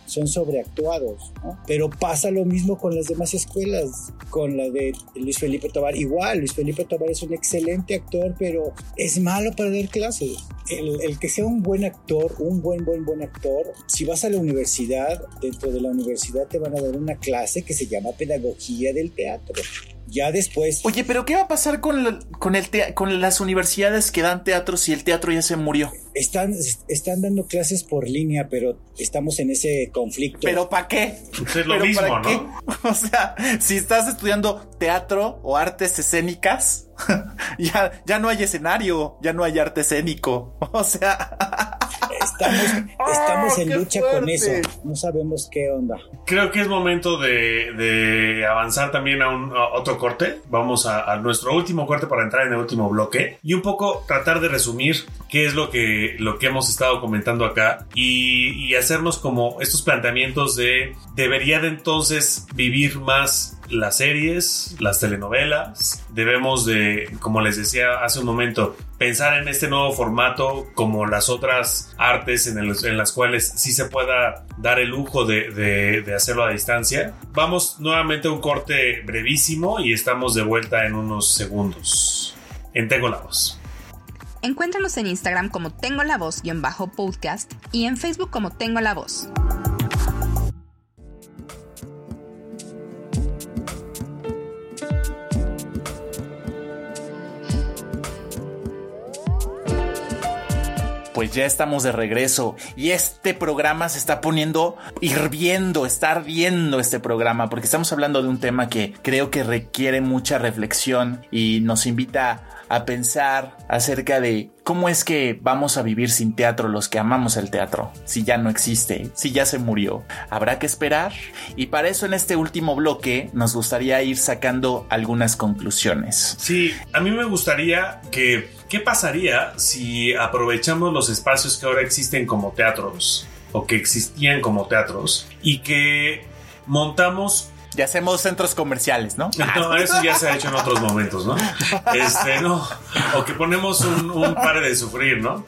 son sobreactuados, ¿no? Pero pasa lo mismo con las demás escuelas, con la de Luis Felipe Tobar. Igual, Luis Felipe Tobar es un excelente actor, pero es malo para dar clases. El, el, que sea un buen actor, un buen, buen, buen actor, si vas a la universidad, dentro de la universidad te van a dar una clase que se llama Pedagogía del Teatro ya después. Oye, pero ¿qué va a pasar con, con, el con las universidades que dan teatro si el teatro ya se murió? Están, están dando clases por línea, pero estamos en ese conflicto. ¿Pero para qué? Pues es lo mismo, ¿no? O sea, si estás estudiando teatro o artes escénicas, ya, ya no hay escenario, ya no hay arte escénico. O sea. Estamos, en lucha con eso. No sabemos qué onda. Creo que es momento de, avanzar también a, un, otro corte. Vamos a, nuestro último corte para entrar en el último bloque y un poco tratar de resumir qué es lo que, lo que hemos estado comentando acá y, y hacernos como estos planteamientos de debería de entonces vivir más las series, las telenovelas. Debemos de, como les decía hace un momento, pensar en este nuevo formato como las otras artes en, las cuales sí se pueda dar el lujo de, de, hacerlo a distancia. Vamos nuevamente a un corte brevísimo y estamos de vuelta en unos segundos. En Tengo la Voz. Encuéntranos en Instagram como Tengo la Voz-podcast y en Facebook como Tengo la Voz. Pues ya estamos de regreso y este programa se está poniendo hirviendo, está ardiendo este programa porque estamos hablando de un tema que creo que requiere mucha reflexión y nos invita a pensar acerca de cómo es que vamos a vivir sin teatro los que amamos el teatro, si ya no existe, si ya se murió. Habrá que esperar y para eso en este último bloque nos gustaría ir sacando algunas conclusiones. Sí, a mí me gustaría que, ¿qué pasaría si aprovechamos los espacios que ahora existen como teatros o que existían como teatros y que montamos ya hacemos centros comerciales, ¿no? No, eso ya se ha hecho en otros momentos, ¿no? Este, no. O que ponemos un, un pare de sufrir, ¿no?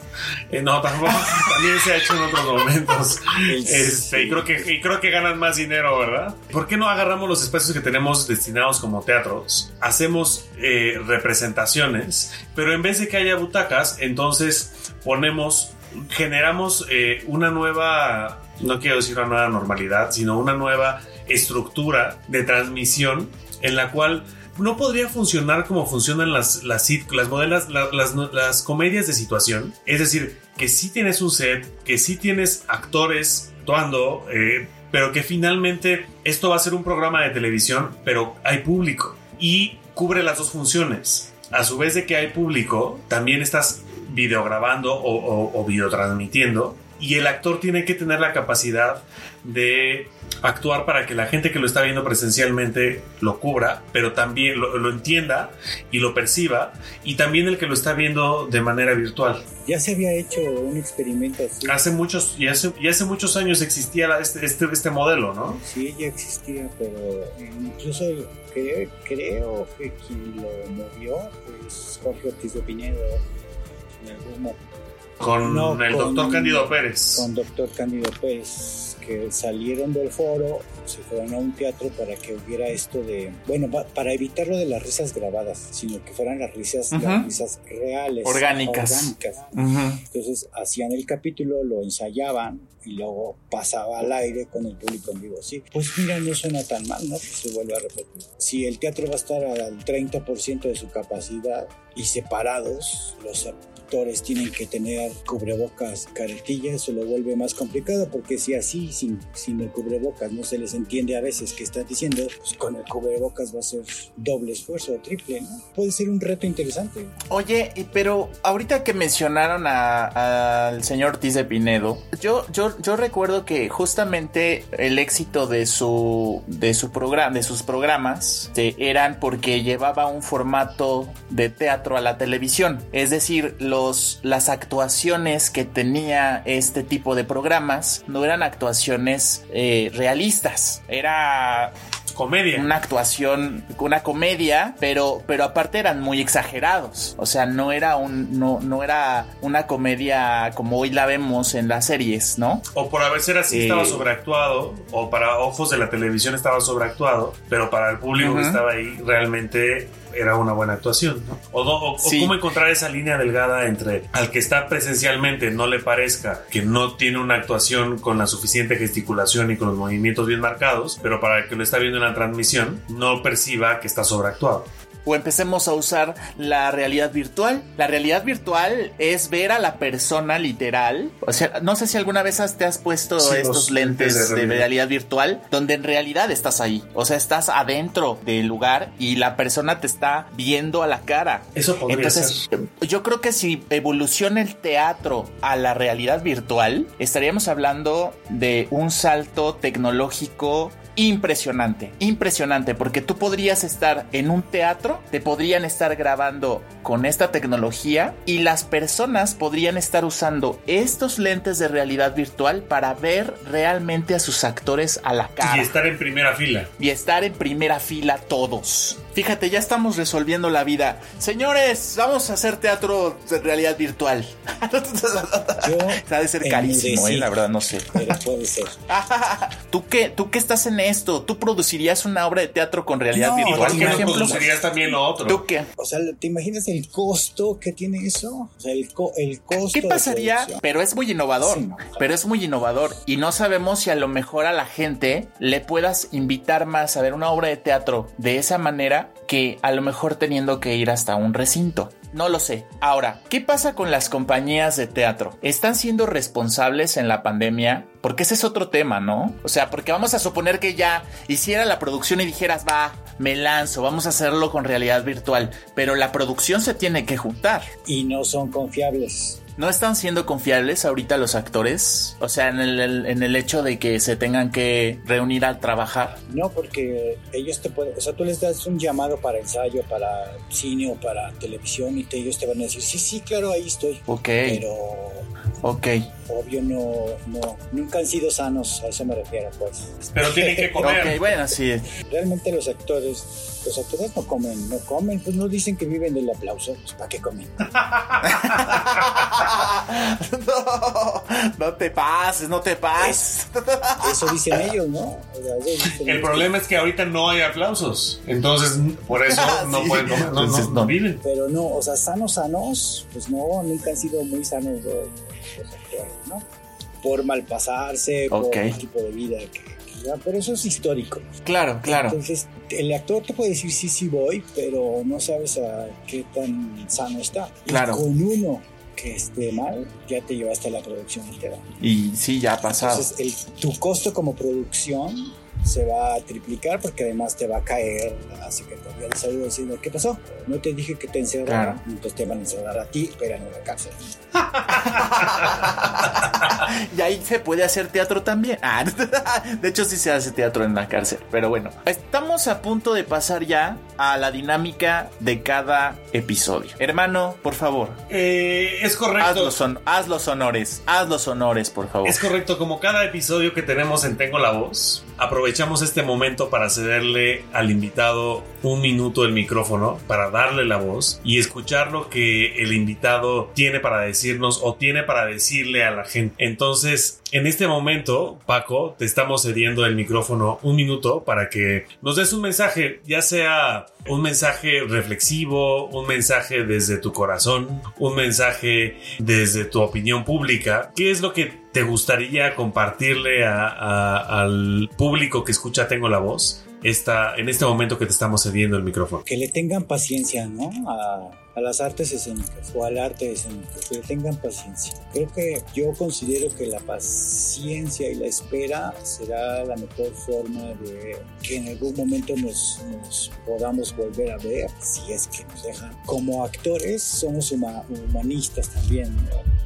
Eh, no, tampoco. También se ha hecho en otros momentos. Este, y creo que, y creo que ganan más dinero, ¿verdad? ¿Por qué no agarramos los espacios que tenemos destinados como teatros? Hacemos eh, representaciones, pero en vez de que haya butacas, entonces ponemos, generamos eh, una nueva, no quiero decir una nueva normalidad, sino una nueva estructura de transmisión en la cual no podría funcionar como funcionan las, las, las las, las, comedias de situación. Es decir, que sí tienes un set, que sí tienes actores actuando, eh, pero que finalmente esto va a ser un programa de televisión, pero hay público y cubre las dos funciones. A su vez de que hay público, también estás videograbando o, o, o videotransmitiendo y el actor tiene que tener la capacidad de actuar para que la gente que lo está viendo presencialmente lo cubra, pero también lo, entienda y lo perciba, y también el que lo está viendo de manera virtual. Ya se había hecho un experimento así. Hace muchos, y hace, y hace muchos años existía este, este, este, modelo, ¿no? Sí, ya existía, pero incluso creo, creo que quien lo movió es Jorge Ortiz de Pinedo en algún Con el doctor Cándido Pérez. Con doctor Cándido Pérez que salieron del foro, se fueron a un teatro para que hubiera esto de, bueno, para evitarlo de las risas grabadas, sino que fueran las risas, las risas reales, orgánicas. Entonces hacían el capítulo, lo ensayaban y luego pasaba al aire con el público en vivo. Sí, pues mira, no suena tan mal, ¿no? Pues se vuelve a repetir. Si el teatro va a estar al 30% de su capacidad y separados, los tienen que tener cubrebocas, caretillas, eso lo vuelve más complicado porque si así, sin, sin el cubrebocas, no se les entiende a veces qué están diciendo, pues con el cubrebocas va a ser doble esfuerzo o triple, ¿no? Puede ser un reto interesante. Oye, pero ahorita que mencionaron al señor Ortiz de Pinedo, yo, yo, yo recuerdo que justamente el éxito de su, de su programa, de sus programas, este, eran porque llevaba un formato de teatro a la televisión. Es decir, lo las actuaciones que tenía este tipo de programas no eran actuaciones eh, realistas, era comedia. Una actuación, una comedia, pero, pero aparte eran muy exagerados. O sea, no era un, no, no era una comedia como hoy la vemos en las series, ¿no? O por haber ser así estaba eh, sobreactuado, o para ojos de la televisión estaba sobreactuado, pero para el público que estaba ahí realmente era una buena actuación, ¿no? O, cómo encontrar esa línea delgada entre al que está presencialmente no le parezca que no tiene una actuación con la suficiente gesticulación y con los movimientos bien marcados, pero para el que lo está viendo en transmisión no perciba que está sobreactuado o empecemos a usar la realidad virtual. La realidad virtual es ver a la persona literal. O sea, no sé si alguna vez te has puesto estos lentes de realidad. virtual donde en realidad estás ahí. O sea, estás adentro del lugar y la persona te está viendo a la cara. Eso podría Entonces, yo creo que si evoluciona el teatro a la realidad virtual, estaríamos hablando de un salto tecnológico impresionante, impresionante, porque tú podrías estar en un teatro, te podrían estar grabando con esta tecnología y las personas podrían estar usando estos lentes de realidad virtual para ver realmente a sus actores a la cara. Y estar en primera fila. Y estar en primera fila todos. Fíjate, ya estamos resolviendo la vida. Señores, vamos a hacer teatro de realidad virtual. ha de ser carísimo, ¿eh? la verdad, no sé. Pero puede ser. ¿Tú qué, ¿Tú qué estás en esto? ¿Tú producirías una obra de teatro con realidad virtual? ¿Por qué no producirías también lo otro? ¿Tú qué? O sea, ¿te imaginas el costo que tiene eso? O sea, el, el costo. ¿Qué pasaría? Pero es muy innovador. Pero es muy innovador. Y no sabemos si a lo mejor a la gente le puedas invitar más a ver una obra de teatro de esa manera que a lo mejor teniendo que ir hasta un recinto. No lo sé. Ahora, ¿qué pasa con las compañías de teatro? ¿Están siendo responsables en la pandemia? Porque ese es otro tema, ¿no? O sea, porque vamos a suponer que ya hiciera la producción y dijeras, va, me lanzo, vamos a hacerlo con realidad virtual, pero la producción se tiene que juntar. Y no son confiables. ¿No están siendo confiables ahorita los actores? O sea, en el, en el hecho de que se tengan que reunir al trabajar. No, porque ellos te pueden, o sea, tú les das un llamado para ensayo, para cine o para televisión y te, ellos te van a decir, sí, sí, claro, ahí estoy. Ok. Pero Ok. obvio no, no, nunca han sido sanos, a eso me refiero, pues. Pero tienen que comer. Ok, bueno, sí. Realmente los actores, los actores no comen, no comen, pues no dicen que viven del aplauso, pues ¿para qué comen? no, no te pases, no te pases. Eso dicen ellos, ¿no? Dicen El ellos. problema es que ahorita no hay aplausos. Entonces, por eso no Sí. pueden comer. No, Entonces, no, no. no viven. Pero no, o sea, sanos, sanos, pues no, nunca han sido muy sanos los actores, ¿no? Por malpasarse, Ok. por el tipo de vida que, pero eso es histórico. Claro, claro. Entonces, el actor te puede decir sí, sí voy, pero no sabes a qué tan sano está. Y Claro. con uno que esté mal, ya te llevaste a la producción entera. Y sí, ya ha pasado. Entonces, el- tu costo como producción se va a triplicar porque además te va a caer la Secretaría de Salud diciendo, ¿qué pasó? No te dije que te encerraran, Claro. entonces te van a encerrar a ti, pero en la cárcel. y ahí se puede hacer teatro también. Ah, de hecho, sí se hace teatro en la cárcel. Pero bueno, estamos a punto de pasar ya a la dinámica de cada episodio. Hermano, por favor, Eh, es haz correcto. los, hon- haz los honores. Haz los honores, por favor. Es correcto, como cada episodio que tenemos en Tengo la Voz, aprovechamos este momento para cederle al invitado un minuto el micrófono, para darle la voz y escuchar lo que el invitado tiene para decirnos o tiene para decirle a la gente. Entonces, en este momento, Paco, te estamos cediendo el micrófono un minuto para que nos des un mensaje, ya sea un mensaje reflexivo, un mensaje desde tu corazón, un mensaje desde tu opinión pública. ¿Qué es lo que te gustaría compartirle a- a- al público que escucha Tengo la Voz esta, en este momento que te estamos cediendo el micrófono? Que le tengan paciencia, ¿no? A, a las artes escénicas o al arte escénico, que le tengan paciencia. Creo que yo considero que la paciencia y la espera será la mejor forma de que en algún momento nos, nos podamos volver a ver, si es que nos dejan. Como actores somos huma- humanistas también, ¿no?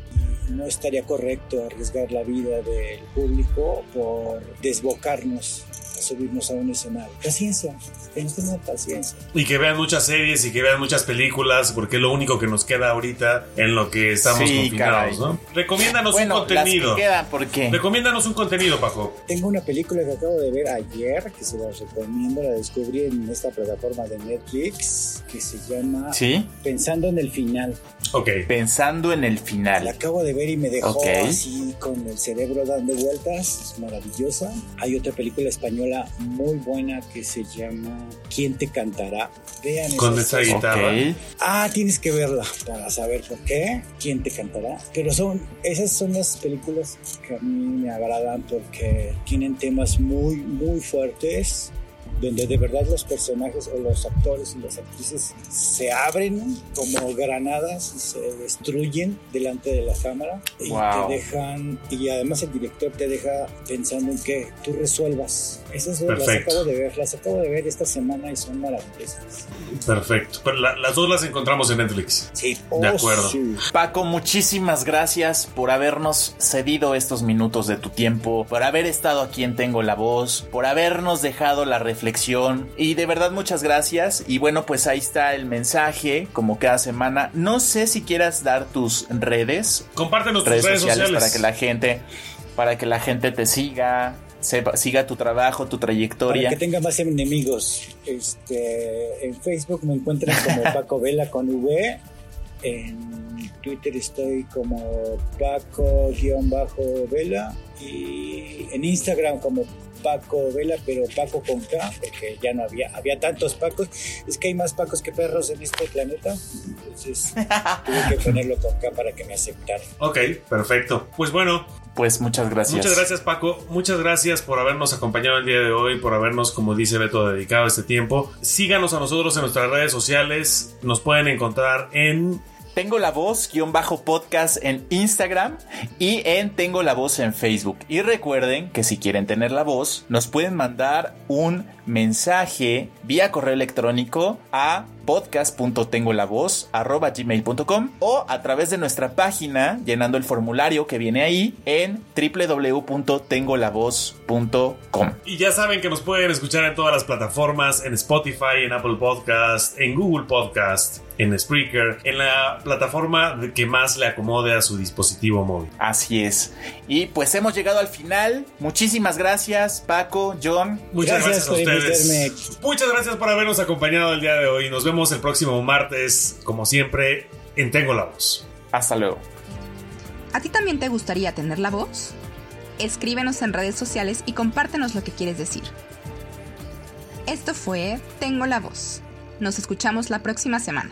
No estaría correcto arriesgar la vida del público por desbocarnos a subirnos a un escenario. Paciencia, que nos tengan paciencia. Y que vean muchas series y que vean muchas películas, porque es lo único que nos queda ahorita en lo que estamos Sí, confinados, caray. ¿no? Recomiéndanos bueno, un contenido. las que quedan, ¿por qué? Recomiéndanos un contenido, Paco. Tengo una película que acabo de ver ayer, que se la recomiendo, la descubrí en esta plataforma de Netflix, que se llama Sí, Pensando en el Final. Ok. pensando en el La final. acabo de ver y me dejó Ok. así con el cerebro dando vueltas, es maravillosa. Hay otra película española muy buena que se llama ¿Quién te cantará? Vean Con esa dos. guitarra. Ok. Ah, tienes que verla para saber por qué, quién te cantará. Pero son, esas son las películas que a mí me agradan porque tienen temas muy, muy fuertes, donde de verdad los personajes o los actores y las actrices se abren como granadas y se destruyen delante de la cámara y Wow. te dejan, y además el director te deja pensando en que tú resuelvas. Esas dos las Perfecto. acabo de ver, las acabo de ver esta semana y son maravillosas. Perfecto. Pero la- las dos las encontramos en Netflix. Sí, De acuerdo. sí. Paco, muchísimas gracias por habernos cedido estos minutos de tu tiempo, por haber estado aquí en Tengo la Voz, por habernos dejado la reflexión y de verdad muchas gracias. Y bueno, pues ahí está el mensaje, como cada semana. No sé si quieras dar tus redes, Compártenos tus redes, redes sociales, sociales. para que la gente, para que la gente te siga, sepa, siga tu trabajo, tu Para trayectoria. que tenga más enemigos. Este, en Facebook me encuentran como Paco Vela con V. En Twitter estoy como Paco-Vela. Y en Instagram como Paco Vela, pero Paco con K, porque ya no había, había tantos Pacos. Es que hay más Pacos que perros en este planeta. Entonces tuve que ponerlo con K para que me aceptaran. Ok, perfecto. Pues bueno, Pues muchas gracias. Muchas gracias Paco, muchas gracias por habernos acompañado el día de hoy, por habernos, como dice Beto, dedicado este tiempo. Síganos a nosotros en nuestras redes sociales, nos pueden encontrar en tengo la voz guion bajo podcast en Instagram y en Tengo la voz en Facebook. Y recuerden que si quieren tener la voz, nos pueden mandar un mensaje vía correo electrónico a podcast.tengolavoz.gmail.com o a través de nuestra página llenando el formulario que viene ahí en www.tengolavoz.com. Y ya saben que nos pueden escuchar en todas las plataformas, en Spotify, en Apple Podcast, en Google Podcast, en Spreaker, en la plataforma que más le acomode a su dispositivo móvil. Así es. Y pues hemos llegado al final. Muchísimas gracias, Paco, John. Muchas gracias, a ustedes. Muchas gracias por habernos acompañado el día de hoy. Nos vemos el próximo martes, como siempre, en Tengo la Voz. Hasta luego. ¿A ti también te gustaría tener la voz? Escríbenos en redes sociales y compártenos lo que quieres decir. Esto fue Tengo la Voz. Nos escuchamos la próxima semana.